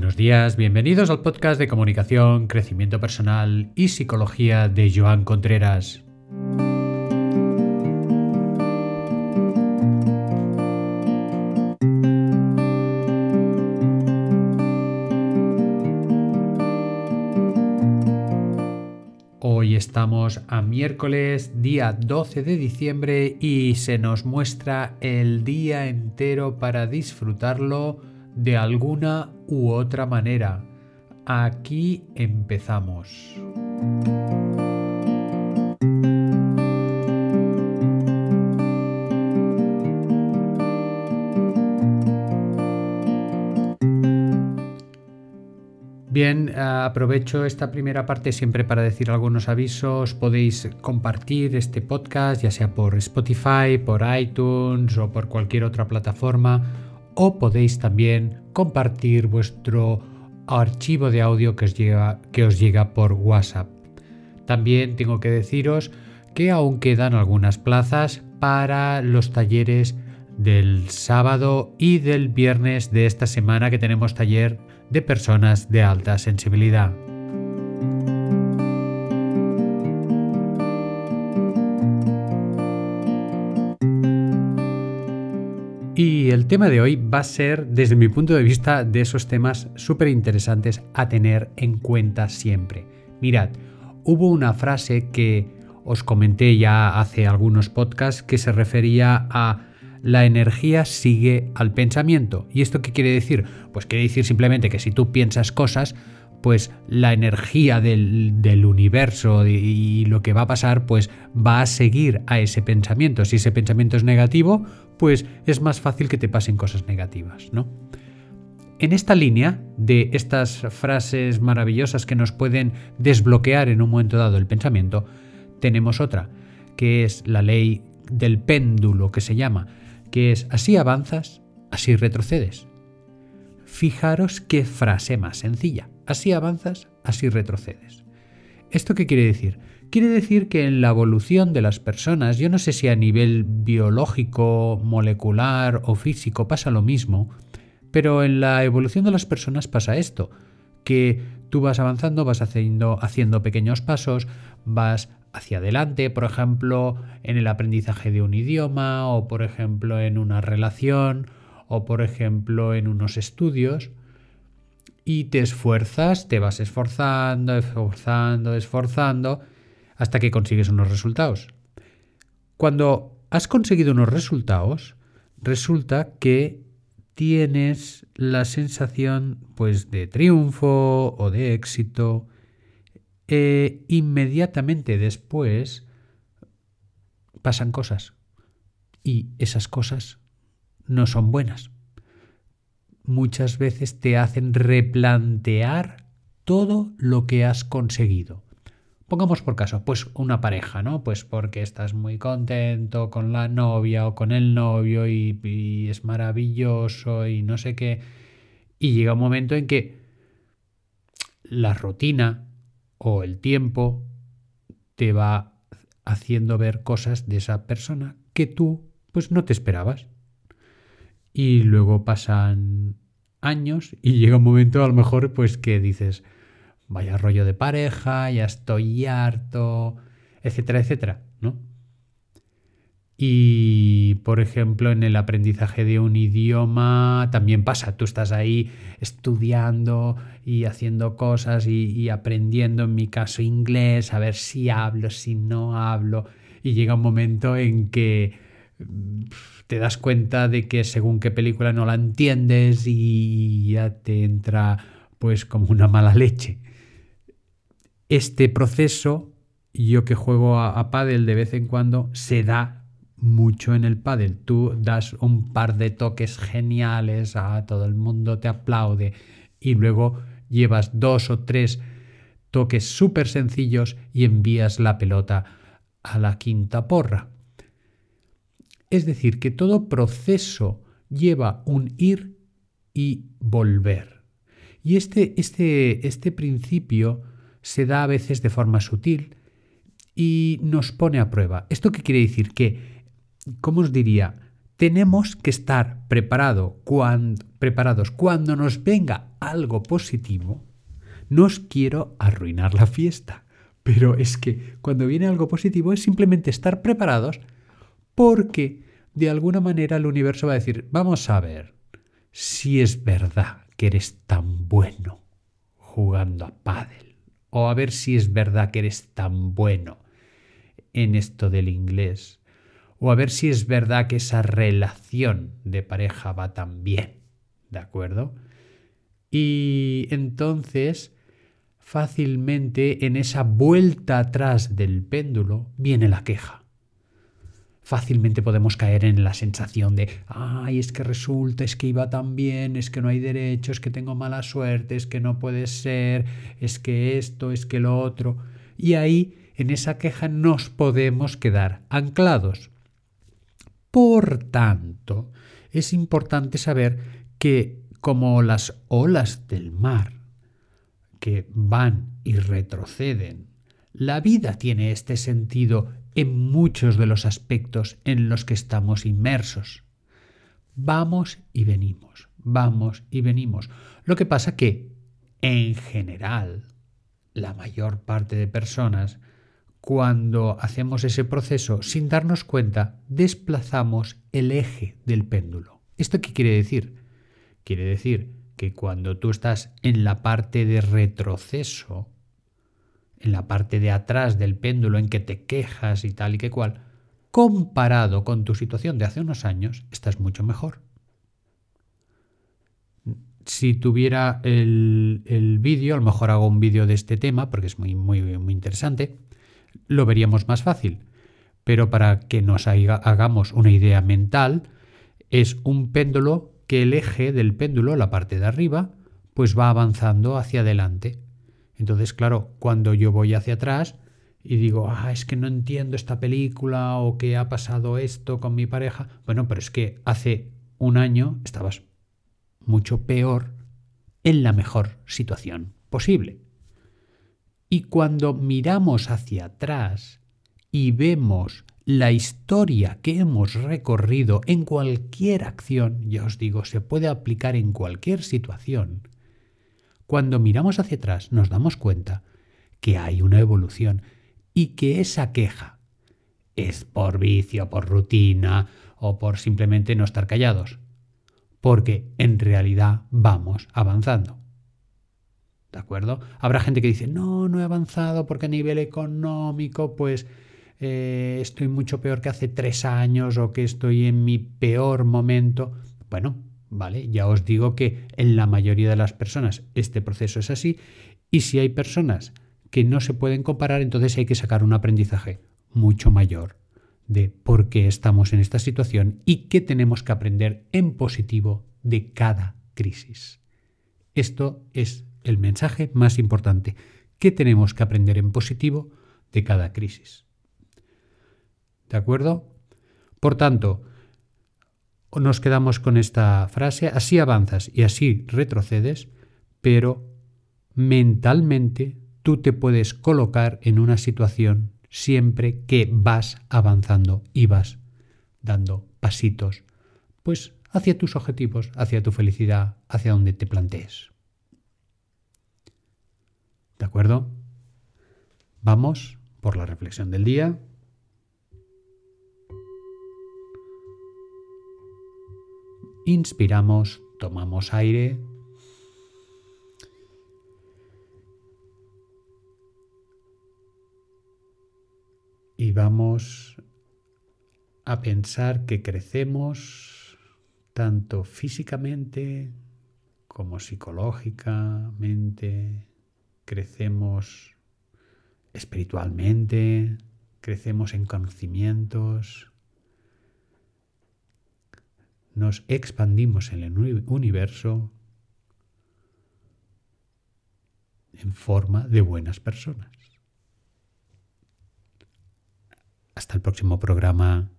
Buenos días, bienvenidos al podcast de comunicación, crecimiento personal y psicología de Joan Contreras. Hoy estamos a miércoles, día 12 de diciembre y se nos muestra el día entero para disfrutarlo de alguna u otra manera. Aquí empezamos. Bien, aprovecho esta primera parte siempre para decir algunos avisos. Podéis compartir este podcast, ya sea por Spotify, por iTunes o por cualquier otra plataforma o podéis también compartir vuestro archivo de audio que os llega, por WhatsApp. También tengo que deciros que aún quedan algunas plazas para los talleres del sábado y del viernes de esta semana que tenemos taller de personas de alta sensibilidad. Y el tema de hoy va a ser, desde mi punto de vista, de esos temas súper interesantes a tener en cuenta siempre. Mirad, hubo una frase que os comenté ya hace algunos podcasts que se refería a la energía sigue al pensamiento. ¿Y esto qué quiere decir? Pues quiere decir simplemente que si tú piensas cosas, pues la energía del, universo y, lo que va a pasar, pues va a seguir a ese pensamiento. Si ese pensamiento es negativo, pues es más fácil que te pasen cosas negativas, ¿no? En esta línea de estas frases maravillosas que nos pueden desbloquear en un momento dado el pensamiento, tenemos otra, que es la ley del péndulo que se llama, que es así avanzas, así retrocedes. Fijaros qué frase más sencilla. Así avanzas, así retrocedes. ¿Esto qué quiere decir? Quiere decir que en la evolución de las personas, yo no sé si a nivel biológico, molecular o físico pasa lo mismo, pero en la evolución de las personas pasa esto, que tú vas avanzando, vas haciendo, haciendo pequeños pasos, vas hacia adelante, por ejemplo, en el aprendizaje de un idioma o por ejemplo en una relación o por ejemplo en unos estudios y te esfuerzas, te vas esforzando, esforzando, esforzando hasta que consigues unos resultados. Cuando has conseguido unos resultados, resulta que tienes la sensación pues de triunfo o de éxito e inmediatamente después pasan cosas y esas cosas no son buenas. Muchas veces te hacen replantear todo lo que has conseguido. Pongamos por caso, pues una pareja, ¿no? Pues porque estás muy contento con la novia o con el novio y, es maravilloso y no sé qué. Y llega un momento en que la rutina o el tiempo te va haciendo ver cosas de esa persona que tú pues no te esperabas y luego pasan años y llega un momento a lo mejor pues que dices, vaya rollo de pareja, ya estoy harto, etcétera, etcétera, ¿no? Y, por ejemplo, en el aprendizaje de un idioma también pasa. Tú estás ahí estudiando y haciendo cosas y, y, aprendiendo, en mi caso, inglés, a ver si hablo, si no hablo. Y llega un momento en que te das cuenta de que según qué película no la entiendes y ya te entra pues como una mala leche. Este proceso, yo que juego a, a de vez en cuando, se da mucho en el pádel. Tú das un par de toques geniales, a todo el mundo te aplaude y luego llevas dos o tres toques súper sencillos y envías la pelota a la quinta porra. Es decir, que todo proceso lleva un ir y volver. Y este, este, este principio se da a veces de forma sutil y nos pone a prueba. ¿Esto qué quiere decir? Que, ¿cómo os diría? tenemos que estar preparado preparados cuando nos venga algo positivo. No os quiero arruinar la fiesta, pero es que cuando viene algo positivo es simplemente estar preparados porque de alguna manera el universo va a decir, vamos a ver si es verdad que eres tan bueno jugando a pádel o a ver si es verdad que eres tan bueno en esto del inglés o a ver si es verdad que esa relación de pareja va tan bien, ¿de acuerdo? Y entonces fácilmente en esa vuelta atrás del péndulo viene la queja. Fácilmente podemos caer en la sensación de, ay, es que resulta, es que iba tan bien, es que no hay derecho, es que tengo mala suerte, es que no puede ser, es que esto, es que lo otro. Y ahí, en esa queja, nos podemos quedar anclados. Por tanto, es importante saber que, como las olas del mar, que van y retroceden. La vida tiene este sentido en muchos de los aspectos en los que estamos inmersos. Vamos y venimos, vamos y venimos. Lo que pasa que, en general, la mayor parte de personas, cuando hacemos ese proceso sin darnos cuenta, desplazamos el eje del péndulo. ¿Esto qué quiere decir? Quiere decir que cuando tú estás en la parte de retroceso, en la parte de atrás del péndulo en que te quejas y tal y que cual, comparado con tu situación de hace unos años, estás mucho mejor. Si tuviera el, vídeo, a lo mejor hago un vídeo de este tema, porque es muy, muy, muy interesante, lo veríamos más fácil. Pero para que nos hagamos una idea mental, es un péndulo que el eje del péndulo, la parte de arriba, pues va avanzando hacia adelante. Entonces, claro, cuando yo voy hacia atrás y digo, ah, es que no entiendo esta película o que ha pasado esto con mi pareja, bueno, pero es que hace un año estabas mucho peor en la mejor situación posible. Y cuando miramos hacia atrás y vemos la historia que hemos recorrido en cualquier acción, ya os digo, se puede aplicar en cualquier situación, cuando miramos hacia atrás nos damos cuenta que hay una evolución y que esa queja es por vicio, por rutina o por simplemente no estar callados, porque en realidad vamos avanzando. ¿De acuerdo? Habrá gente que dice, no, no he avanzado porque a nivel económico, pues eh, estoy mucho peor que hace tres años o que estoy en mi peor momento. Bueno, vale, ya os digo que en la mayoría de las personas este proceso es así y si hay personas que no se pueden comparar, entonces hay que sacar un aprendizaje mucho mayor de por qué estamos en esta situación y qué tenemos que aprender en positivo de cada crisis. Esto es el mensaje más importante. ¿Qué tenemos que aprender en positivo de cada crisis? ¿De acuerdo? Por tanto, nos quedamos con esta frase, así avanzas y así retrocedes, pero mentalmente tú te puedes colocar en una situación siempre que vas avanzando y vas dando pasitos, pues hacia tus objetivos, hacia tu felicidad, hacia donde te plantees. ¿De acuerdo? Vamos por la reflexión del día. Inspiramos, tomamos aire. Y vamos a pensar que crecemos tanto físicamente como psicológicamente, crecemos espiritualmente, crecemos en conocimientos, nos expandimos en el universo en forma de buenas personas. Hasta el próximo programa.